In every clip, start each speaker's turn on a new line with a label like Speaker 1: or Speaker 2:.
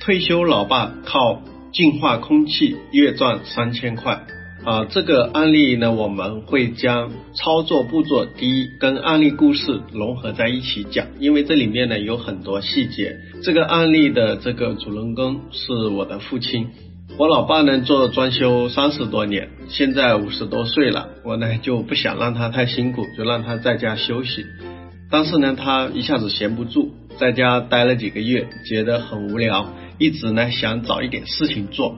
Speaker 1: 退休老爸靠净化空气月赚三千块啊！这个案例呢，我们会将操作步骤第一跟案例故事融合在一起讲，因为这里面呢有很多细节。这个案例的这个主人公是我的父亲，我老爸呢做装修三十多年，现在五十多岁了，我呢就不想让他太辛苦，就让他在家休息。但是呢，他一下子闲不住，在家待了几个月，觉得很无聊。一直呢想找一点事情做。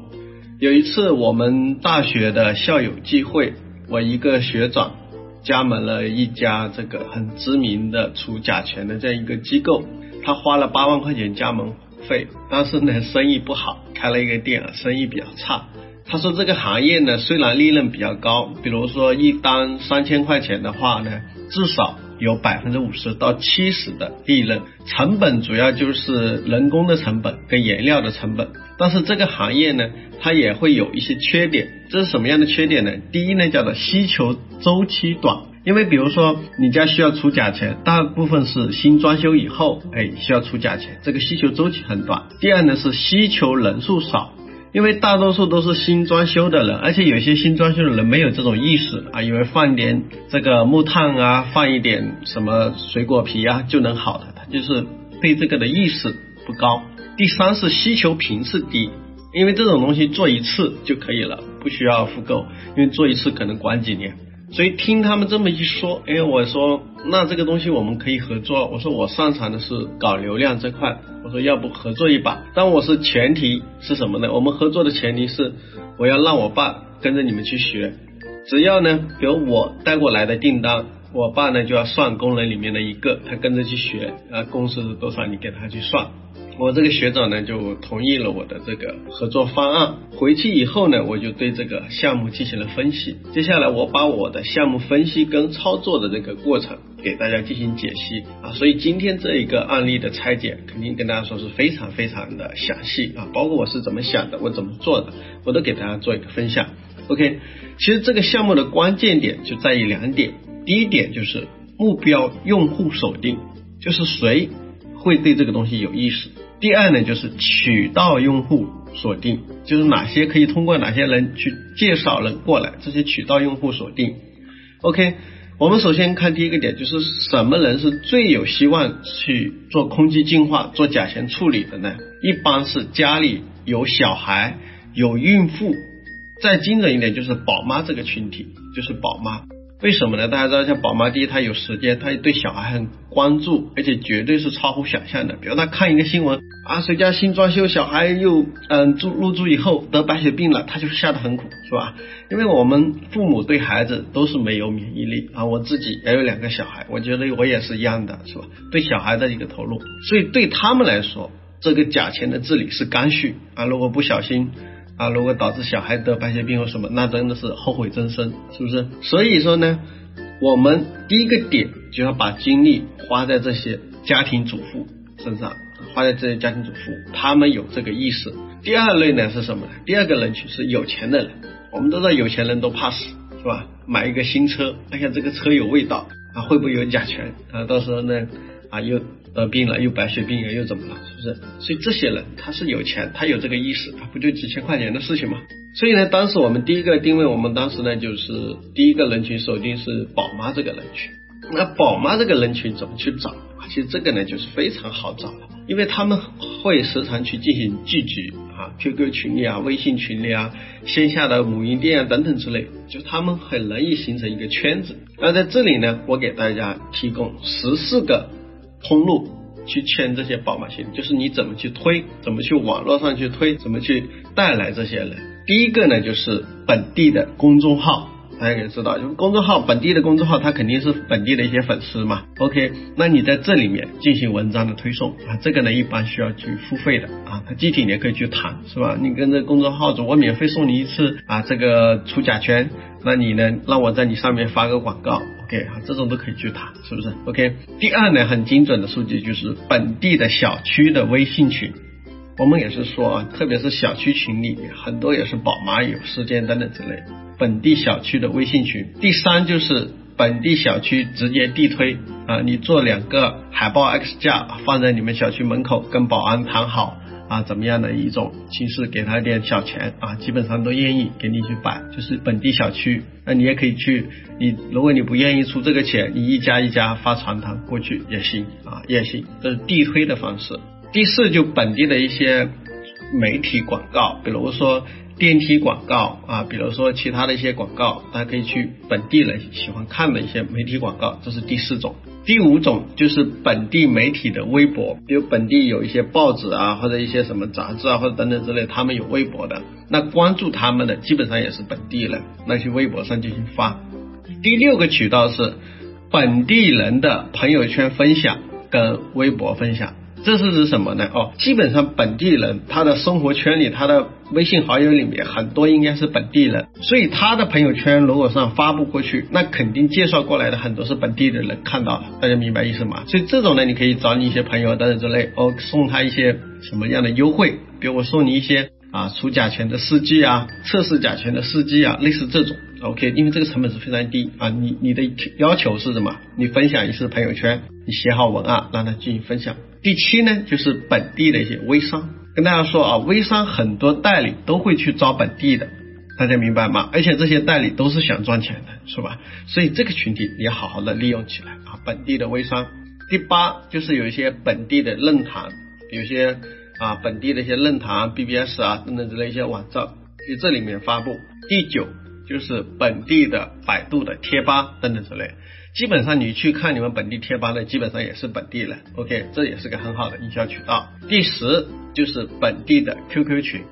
Speaker 1: 有一次我们大学的校友聚会，我一个学长加盟了一家这个很知名的除甲醛的这样一个机构，他花了八万块钱加盟费，但是呢生意不好，开了一个店啊，生意比较差。他说这个行业呢虽然利润比较高，比如说一单三千块钱的话呢，至少。有百分之五十到七十的利润，成本主要就是人工的成本跟颜料的成本。但是这个行业呢，它也会有一些缺点。这是什么样的缺点呢？第一呢，叫做需求周期短，因为比如说你家需要除甲醛，大部分是新装修以后，哎，需要除甲醛，这个需求周期很短。第二呢，是需求人数少。因为大多数都是新装修的人，而且有些新装修的人没有这种意识啊，以为放点这个木炭啊，放一点什么水果皮啊就能好的，他就是对这个的意识不高。第三是需求频次低，因为这种东西做一次就可以了，不需要复购，因为做一次可能管几年。所以听他们这么一说，哎，我说那这个东西我们可以合作。我说我擅长的是搞流量这块，我说要不合作一把。但我是前提是什么呢？我们合作的前提是我要让我爸跟着你们去学，只要呢，比如我带过来的订单，我爸呢就要算工人里面的一个，他跟着去学，啊，工资是多少，你给他去算。我这个学长呢就同意了我的这个合作方案。回去以后呢，我就对这个项目进行了分析。接下来我把我的项目分析跟操作的这个过程给大家进行解析啊。所以今天这一个案例的拆解，肯定跟大家说是非常非常的详细啊。包括我是怎么想的，我怎么做的，我都给大家做一个分享。OK，其实这个项目的关键点就在于两点。第一点就是目标用户锁定，就是谁会对这个东西有意识。第二呢，就是渠道用户锁定，就是哪些可以通过哪些人去介绍人过来，这些渠道用户锁定。OK，我们首先看第一个点，就是什么人是最有希望去做空气净化、做甲醛处理的呢？一般是家里有小孩、有孕妇，再精准一点就是宝妈这个群体，就是宝妈。为什么呢？大家知道，像宝妈第一，她有时间，她对小孩很关注，而且绝对是超乎想象的。比如她看一个新闻啊，谁家新装修，小孩又嗯住入住以后得白血病了，她就吓得很苦，是吧？因为我们父母对孩子都是没有免疫力啊，我自己也有两个小孩，我觉得我也是一样的，是吧？对小孩的一个投入，所以对他们来说，这个甲醛的治理是刚需啊，如果不小心。啊，如果导致小孩得白血病或什么，那真的是后悔终生，是不是？所以说呢，我们第一个点就要把精力花在这些家庭主妇身上，花在这些家庭主妇，他们有这个意识。第二类呢是什么呢？第二个人群是有钱的人，我们都知道有钱人都怕死，是吧？买一个新车，哎呀，这个车有味道啊，会不会有甲醛啊？到时候呢，啊又。得病了又白血病了又怎么了？是不是？所以这些人他是有钱，他有这个意识，他不就几千块钱的事情嘛？所以呢，当时我们第一个定位，我们当时呢就是第一个人群锁定是宝妈这个人群。那宝妈这个人群怎么去找？其实这个呢就是非常好找的，因为他们会时常去进行聚集啊，QQ 群里啊、微信群里啊、线下的母婴店啊等等之类，就他们很容易形成一个圈子。那在这里呢，我给大家提供十四个。通路去签这些宝马型，就是你怎么去推，怎么去网络上去推，怎么去带来这些人。第一个呢，就是本地的公众号，大家可以知道，就公众号本地的公众号，它肯定是本地的一些粉丝嘛。OK，那你在这里面进行文章的推送啊，这个呢一般需要去付费的啊。它具体你也可以去谈，是吧？你跟这公众号主，我免费送你一次啊，这个除甲醛，那你呢让我在你上面发个广告，OK 啊，这种都可以去谈，是不是？OK。第二呢，很精准的数据就是本地的小区的微信群。我们也是说啊，特别是小区群里，很多也是宝妈有时间等等之类。本地小区的微信群。第三就是本地小区直接地推啊，你做两个海报 X 架放在你们小区门口，跟保安谈好啊，怎么样的一种形式，给他一点小钱啊，基本上都愿意给你去摆。就是本地小区，那你也可以去，你如果你不愿意出这个钱，你一家一家发传单过去也行啊，也行，这是地推的方式。第四，就本地的一些媒体广告，比如说电梯广告啊，比如说其他的一些广告，大家可以去本地人喜欢看的一些媒体广告，这是第四种。第五种就是本地媒体的微博，比如本地有一些报纸啊，或者一些什么杂志啊，或者等等之类，他们有微博的，那关注他们的基本上也是本地人，那去微博上进行发。第六个渠道是本地人的朋友圈分享跟微博分享。这是指什么呢？哦，基本上本地人他的生活圈里，他的微信好友里面很多应该是本地人，所以他的朋友圈如果上发布过去，那肯定介绍过来的很多是本地的人看到了，大家明白意思吗？所以这种呢，你可以找你一些朋友等等之类，哦，送他一些什么样的优惠，比如我送你一些啊除甲醛的试剂啊，测试甲醛的试剂啊，类似这种，OK，因为这个成本是非常低啊，你你的要求是什么？你分享一次朋友圈，你写好文案让他进行分享。第七呢，就是本地的一些微商，跟大家说啊，微商很多代理都会去招本地的，大家明白吗？而且这些代理都是想赚钱的，是吧？所以这个群体你好好的利用起来啊，本地的微商。第八就是有一些本地的论坛，有些啊本地的一些论坛、BBS 啊等等之类一些网站，去这里面发布。第九就是本地的百度的贴吧等等之类。基本上你去看你们本地贴吧的，基本上也是本地人，OK，这也是个很好的营销渠道。第十就是本地的 QQ 群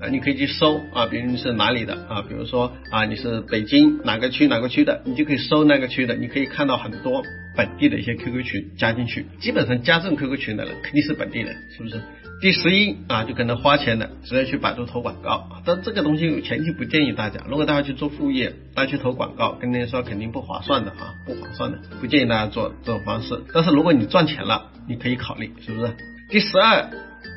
Speaker 1: 啊，你可以去搜啊，比如你是哪里的啊，比如说啊你是北京哪个区哪个区的，你就可以搜那个区的，你可以看到很多本地的一些 QQ 群加进去，基本上加这种 QQ 群的人肯定是本地人，是不是？第十一啊，就可能花钱的，直接去百度投广告。但这个东西前期不建议大家，如果大家去做副业，大家去投广告，跟您说肯定不划算的啊，不划算的，不建议大家做这种方式。但是如果你赚钱了，你可以考虑，是不是？第十二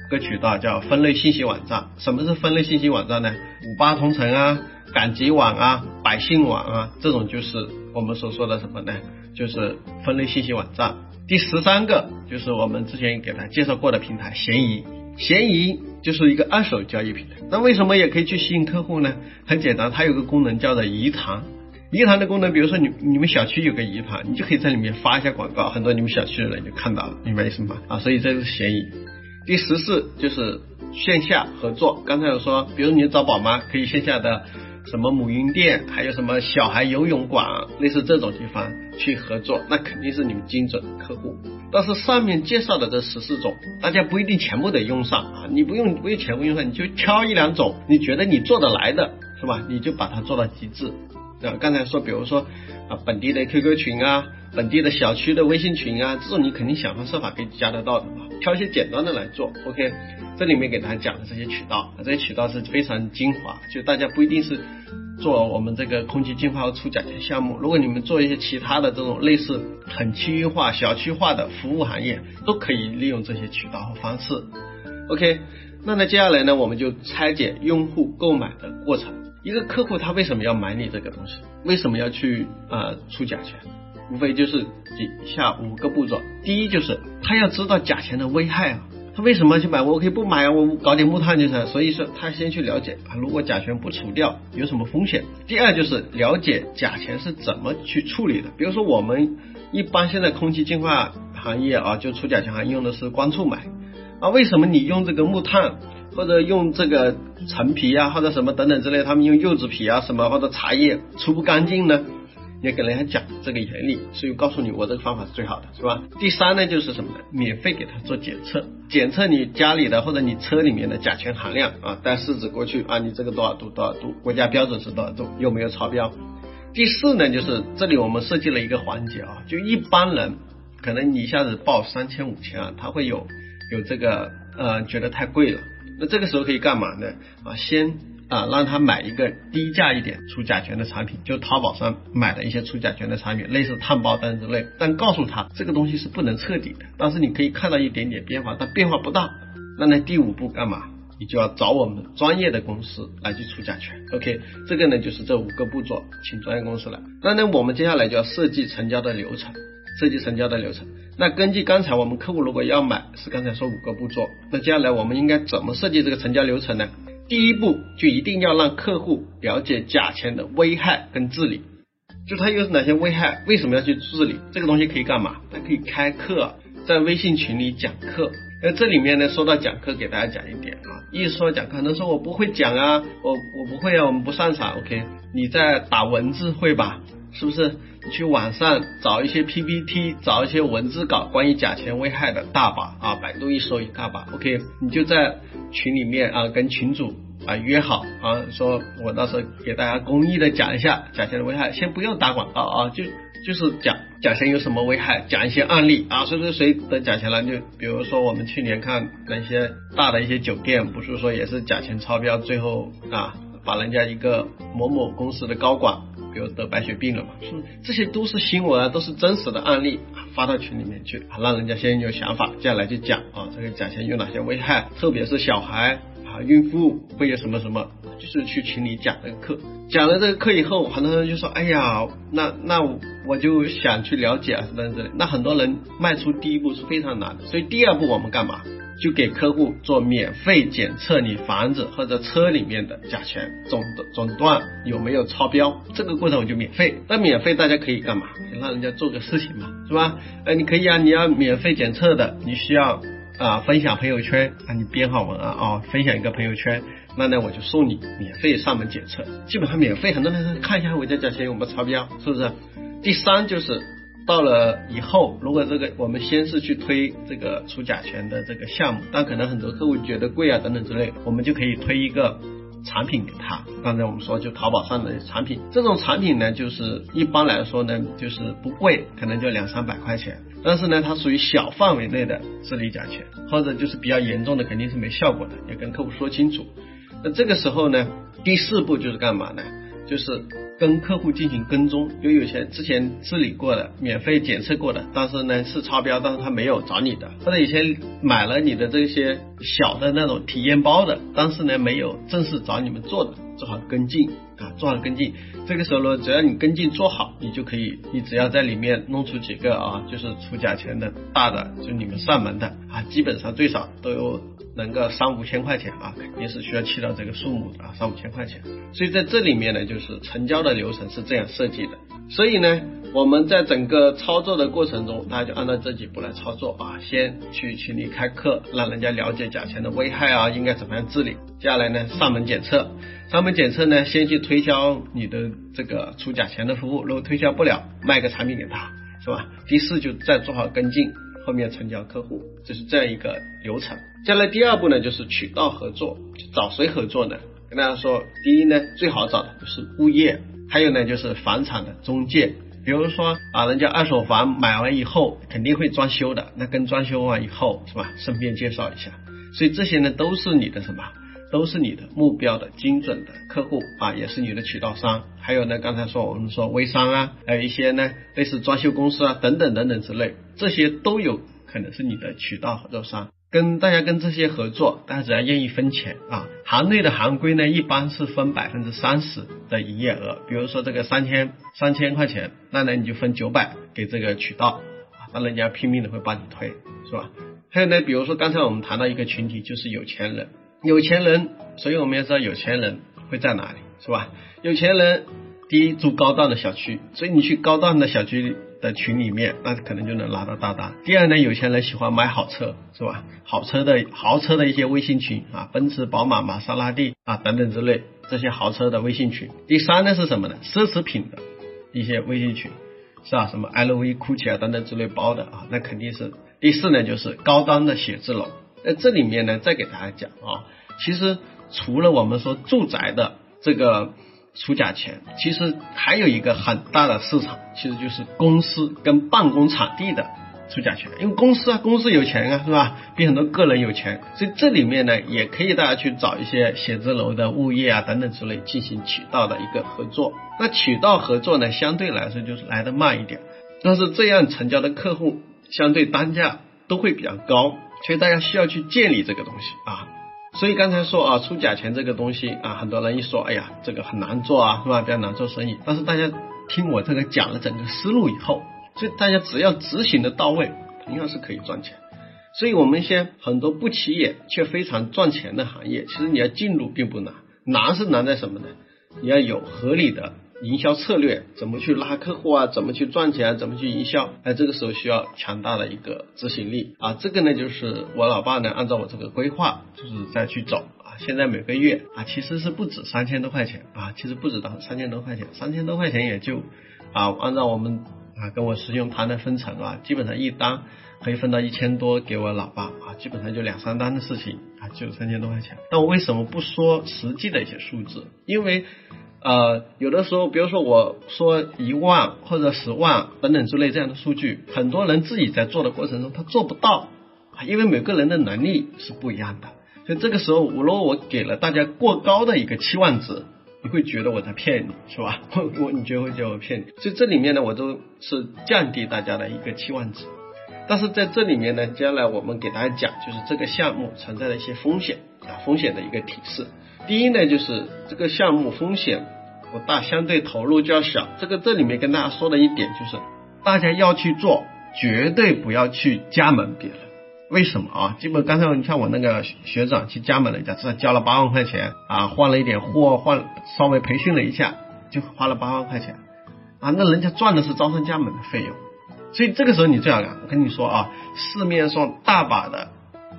Speaker 1: 个渠道叫分类信息网站。什么是分类信息网站呢？五八同城啊，赶集网啊，百姓网啊，这种就是我们所说的什么呢？就是分类信息网站。第十三个就是我们之前给他介绍过的平台，闲鱼。闲鱼就是一个二手交易平台。那为什么也可以去吸引客户呢？很简单，它有个功能叫做鱼塘。鱼塘的功能，比如说你你们小区有个鱼塘，你就可以在里面发一下广告，很多你们小区的人就看到了，明白意思吗？啊，所以这是闲鱼。第十四就是线下合作。刚才有说，比如你找宝妈，可以线下的。什么母婴店，还有什么小孩游泳馆，类似这种地方去合作，那肯定是你们精准客户。但是上面介绍的这十四种，大家不一定全部得用上啊，你不用不用全部用上，你就挑一两种，你觉得你做得来的，是吧？你就把它做到极致。啊，刚才说，比如说啊，本地的 QQ 群啊，本地的小区的微信群啊，这种你肯定想方设法可以加得到的嘛。挑一些简单的来做，OK。这里面给大家讲的这些渠道，这些渠道是非常精华，就大家不一定是做我们这个空气净化和除甲醛项目，如果你们做一些其他的这种类似很区域化、小区化的服务行业，都可以利用这些渠道和方式。OK。那么接下来呢，我们就拆解用户购买的过程。一个客户他为什么要买你这个东西？为什么要去啊除甲醛？无非就是以下五个步骤。第一就是他要知道甲醛的危害啊，他为什么去买？我可以不买啊，我搞点木炭就是。所以说他先去了解啊，如果甲醛不除掉有什么风险？第二就是了解甲醛是怎么去处理的。比如说我们一般现在空气净化行业啊，就除甲醛行业用的是光触媒。啊，为什么你用这个木炭，或者用这个陈皮啊，或者什么等等之类，他们用柚子皮啊什么或者茶叶除不干净呢？也给人家讲这个原理，所以告诉你我这个方法是最好的，是吧？第三呢就是什么呢？免费给他做检测，检测你家里的或者你车里面的甲醛含量啊，带试纸过去啊，你这个多少度多少度，国家标准是多少度，有没有超标？第四呢，就是这里我们设计了一个环节啊，就一般人可能你一下子报三千五千啊，他会有有这个呃觉得太贵了，那这个时候可以干嘛呢？啊，先啊让他买一个低价一点除甲醛的产品，就淘宝上买的一些除甲醛的产品，类似碳包单之类，但告诉他这个东西是不能彻底的，但是你可以看到一点点变化，但变化不大。那呢第五步干嘛？你就要找我们专业的公司来去除甲醛。OK，这个呢就是这五个步骤，请专业公司来。那呢我们接下来就要设计成交的流程，设计成交的流程。那根据刚才我们客户如果要买，是刚才说五个步骤，那接下来我们应该怎么设计这个成交流程呢？第一步就一定要让客户了解甲醛的危害跟治理，就它有哪些危害，为什么要去治理？这个东西可以干嘛？它可以开课，在微信群里讲课。那这里面呢，说到讲课，给大家讲一点啊。一说讲课，能说我不会讲啊，我我不会啊，我们不擅长。OK，你在打文字会吧？是不是？你去网上找一些 PPT，找一些文字稿，关于甲醛危害的大把啊，百度一搜一大把。OK，你就在群里面啊，跟群主啊约好啊，说我到时候给大家公益的讲一下甲醛的危害，先不用打广告啊，就。就是讲甲醛有什么危害，讲一些案例啊，谁谁谁得甲醛了，就比如说我们去年看那些大的一些酒店，不是说也是甲醛超标，最后啊把人家一个某某公司的高管，比如得白血病了嘛，是这些都是新闻啊，都是真实的案例，发到群里面去，让人家先有想法，接下来就讲啊这个甲醛有哪些危害，特别是小孩。啊，孕妇会有什么什么，就是去群里讲这个课，讲了这个课以后，很多人就说，哎呀，那那我就想去了解啊，什么之类。那很多人迈出第一步是非常难的，所以第二步我们干嘛？就给客户做免费检测你房子或者车里面的甲醛总总段有没有超标，这个过程我就免费。那免费大家可以干嘛？让人家做个事情嘛，是吧？哎，你可以啊，你要免费检测的，你需要。啊，分享朋友圈啊，你编好文案啊，分享一个朋友圈，那呢我就送你免费上门检测，基本上免费，很多人看一下我家甲醛有没有超标，是不是？第三就是到了以后，如果这个我们先是去推这个除甲醛的这个项目，但可能很多客户觉得贵啊等等之类，我们就可以推一个。产品给他，刚才我们说就淘宝上的产品，这种产品呢，就是一般来说呢，就是不贵，可能就两三百块钱，但是呢，它属于小范围内的治理甲醛，或者就是比较严重的，肯定是没效果的，要跟客户说清楚。那这个时候呢，第四步就是干嘛呢？就是跟客户进行跟踪，因为有些之前治理过的、免费检测过的，但是呢是超标，但是他没有找你的，或者以前买了你的这些小的那种体验包的，但是呢没有正式找你们做的，做好跟进。啊，做好跟进。这个时候呢，只要你跟进做好，你就可以，你只要在里面弄出几个啊，就是出甲醛的大的，就你们上门的啊，基本上最少都有。能个三五千块钱啊，肯定是需要去到这个数目的啊，三五千块钱。所以在这里面呢，就是成交的流程是这样设计的。所以呢，我们在整个操作的过程中，大家就按照这几步来操作啊。先去群里开课，让人家了解甲醛的危害啊，应该怎么样治理。接下来呢，上门检测，上门检测呢，先去推销你的这个除甲醛的服务，如果推销不了，卖个产品给他，是吧？第四就再做好跟进。后面成交客户，就是这样一个流程。接下来第二步呢，就是渠道合作，找谁合作呢？跟大家说，第一呢，最好找的就是物业，还有呢就是房产的中介。比如说啊，人家二手房买完以后肯定会装修的，那跟装修完以后是吧，顺便介绍一下。所以这些呢都是你的什么？都是你的目标的精准的客户啊，也是你的渠道商。还有呢，刚才说我们说微商啊，还有一些呢类似装修公司啊等等等等之类，这些都有可能是你的渠道合作商。跟大家跟这些合作，大家只要愿意分钱啊，行内的行规呢一般是分百分之三十的营业额。比如说这个三千三千块钱，那呢你就分九百给这个渠道啊，那人家拼命的会帮你推，是吧？还有呢，比如说刚才我们谈到一个群体，就是有钱人。有钱人，所以我们要知道有钱人会在哪里，是吧？有钱人第一住高档的小区，所以你去高档的小区的群里面，那可能就能拿到大单。第二呢，有钱人喜欢买好车，是吧？好车的豪车的一些微信群啊，奔驰、宝马、玛莎拉蒂啊等等之类这些豪车的微信群。第三呢是什么呢？奢侈品的一些微信群，是吧？什么 LV、GUCCI 啊等等之类包的啊，那肯定是。第四呢就是高端的写字楼。那这里面呢，再给大家讲啊，其实除了我们说住宅的这个出假钱，其实还有一个很大的市场，其实就是公司跟办公场地的出甲醛。因为公司啊，公司有钱啊，是吧？比很多个人有钱，所以这里面呢，也可以大家去找一些写字楼的物业啊等等之类进行渠道的一个合作。那渠道合作呢，相对来说就是来的慢一点，但是这样成交的客户相对单价都会比较高，所以大家需要去建立这个东西啊。所以刚才说啊，出假钱这个东西啊，很多人一说，哎呀，这个很难做啊，是吧？比较难做生意。但是大家听我这个讲了整个思路以后，所以大家只要执行的到位，同样是可以赚钱。所以我们一些很多不起眼却非常赚钱的行业，其实你要进入并不难，难是难在什么呢？你要有合理的。营销策略怎么去拉客户啊？怎么去赚钱？怎么去营销？哎，这个时候需要强大的一个执行力啊！这个呢，就是我老爸呢，按照我这个规划，就是再去走啊。现在每个月啊，其实是不止三千多块钱啊，其实不止到三千多块钱，三千多块钱也就啊，按照我们啊跟我师兄谈的分成啊，基本上一单可以分到一千多给我老爸啊，基本上就两三单的事情啊，就三千多块钱。那我为什么不说实际的一些数字？因为呃，有的时候，比如说我说一万或者十万等等之类这样的数据，很多人自己在做的过程中他做不到，因为每个人的能力是不一样的。所以这个时候，如果我给了大家过高的一个期望值，你会觉得我在骗你，是吧？我你觉得会觉得我骗你？所以这里面呢，我都是降低大家的一个期望值。但是在这里面呢，将来我们给大家讲，就是这个项目存在的一些风险啊，风险的一个提示。第一呢，就是这个项目风险不大，相对投入较小。这个这里面跟大家说的一点就是，大家要去做，绝对不要去加盟别人。为什么啊？基本刚才你看我那个学长去加盟人家，只交了八万块钱啊，换了一点货，换稍微培训了一下，就花了八万块钱啊，那人家赚的是招商加盟的费用。所以这个时候你最好干，我跟你说啊，市面上大把的。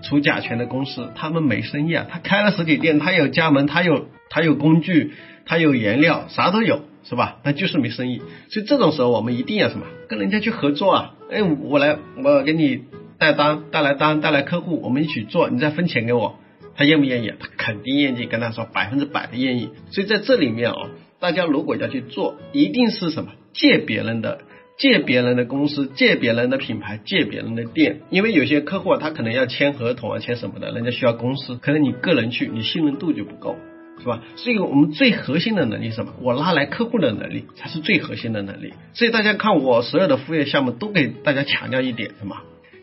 Speaker 1: 除甲醛的公司，他们没生意啊。他开了实体店，他有加盟，他有他有工具，他有原料，啥都有，是吧？那就是没生意。所以这种时候，我们一定要什么？跟人家去合作啊！哎，我来，我给你带单，带来单，带来客户，我们一起做，你再分钱给我。他愿不愿意？他肯定愿意。跟他说，百分之百的愿意。所以在这里面啊，大家如果要去做，一定是什么？借别人的。借别人的公司，借别人的品牌，借别人的店，因为有些客户他可能要签合同啊，签什么的，人家需要公司，可能你个人去，你信任度就不够，是吧？所以我们最核心的能力是什么？我拉来客户的能力才是最核心的能力。所以大家看我所有的副业项目都给大家强调一点什么？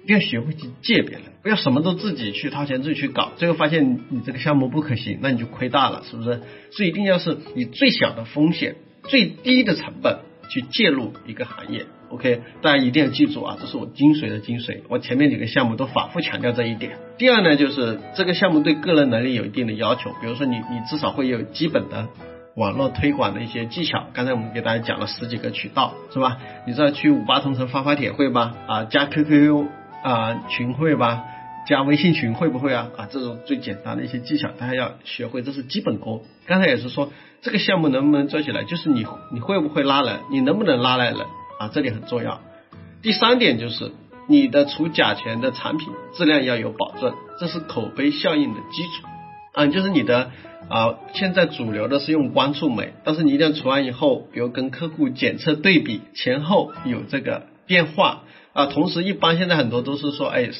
Speaker 1: 一定要学会去借别人，不要什么都自己去掏钱自己去搞，最后发现你这个项目不可行，那你就亏大了，是不是？所以一定要是以最小的风险、最低的成本。去介入一个行业，OK，大家一定要记住啊，这是我精髓的精髓。我前面几个项目都反复强调这一点。第二呢，就是这个项目对个人能力有一定的要求，比如说你你至少会有基本的网络推广的一些技巧。刚才我们给大家讲了十几个渠道，是吧？你知道去五八同城发发帖会吧？啊，加 QQ 啊群会吧？加微信群会不会啊？啊，这种最简单的一些技巧，大家要学会，这是基本功。刚才也是说。这个项目能不能做起来，就是你你会不会拉人，你能不能拉来人啊？这点很重要。第三点就是你的除甲醛的产品质量要有保证，这是口碑效应的基础啊。就是你的啊，现在主流的是用光触媒，但是你一定要除完以后，比如跟客户检测对比前后有这个变化啊，同时一般现在很多都是说哎。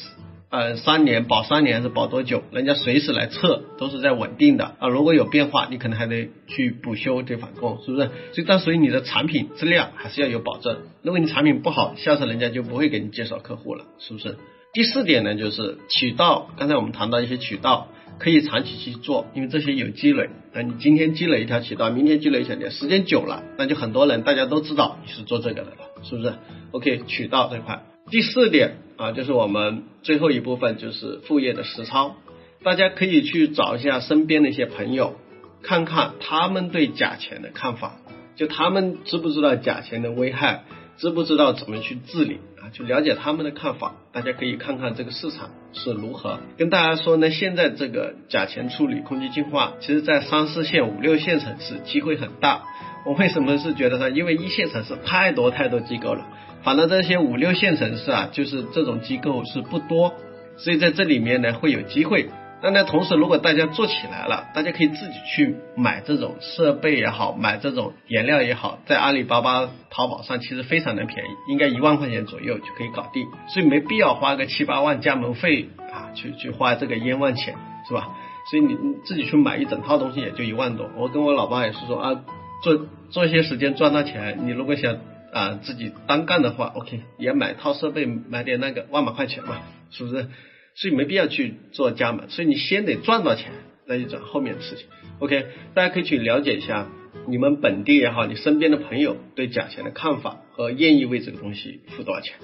Speaker 1: 呃，三年保三年还是保多久？人家随时来测，都是在稳定的啊。如果有变化，你可能还得去补修对返工，是不是？所以，但所以你的产品质量还是要有保证。如果你产品不好，下次人家就不会给你介绍客户了，是不是？第四点呢，就是渠道。刚才我们谈到一些渠道可以长期去做，因为这些有积累。那你今天积累一条渠道，明天积累一条，时间久了，那就很多人大家都知道你是做这个的了，是不是？OK，渠道这块。第四点啊，就是我们最后一部分，就是副业的实操。大家可以去找一下身边的一些朋友，看看他们对假钱的看法，就他们知不知道假钱的危害，知不知道怎么去治理啊？就了解他们的看法。大家可以看看这个市场是如何。跟大家说呢，现在这个假钱处理、空气净化，其实在三四线、五六线城市机会很大。我为什么是觉得呢，因为一线城市太多太多机构了。反正这些五六线城市啊，就是这种机构是不多，所以在这里面呢会有机会那那同时，如果大家做起来了，大家可以自己去买这种设备也好，买这种颜料也好，在阿里巴巴、淘宝上其实非常的便宜，应该一万块钱左右就可以搞定，所以没必要花个七八万加盟费啊，去去花这个冤枉钱，是吧？所以你你自己去买一整套东西也就一万多。我跟我老爸也是说啊，做做一些时间赚到钱，你如果想啊自己单干的话，OK，也买套设备，买点那个万把块钱嘛，是不是？所以没必要去做加盟，所以你先得赚到钱，再去转后面的事情。OK，大家可以去了解一下你们本地也好，你身边的朋友对假钱的看法和愿意为这个东西付多少钱。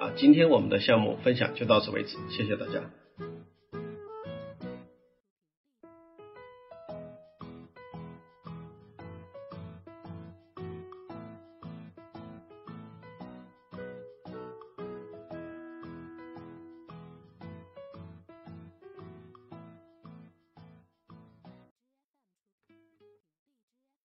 Speaker 1: 啊，今天我们的项目分享就到此为止，谢谢大家。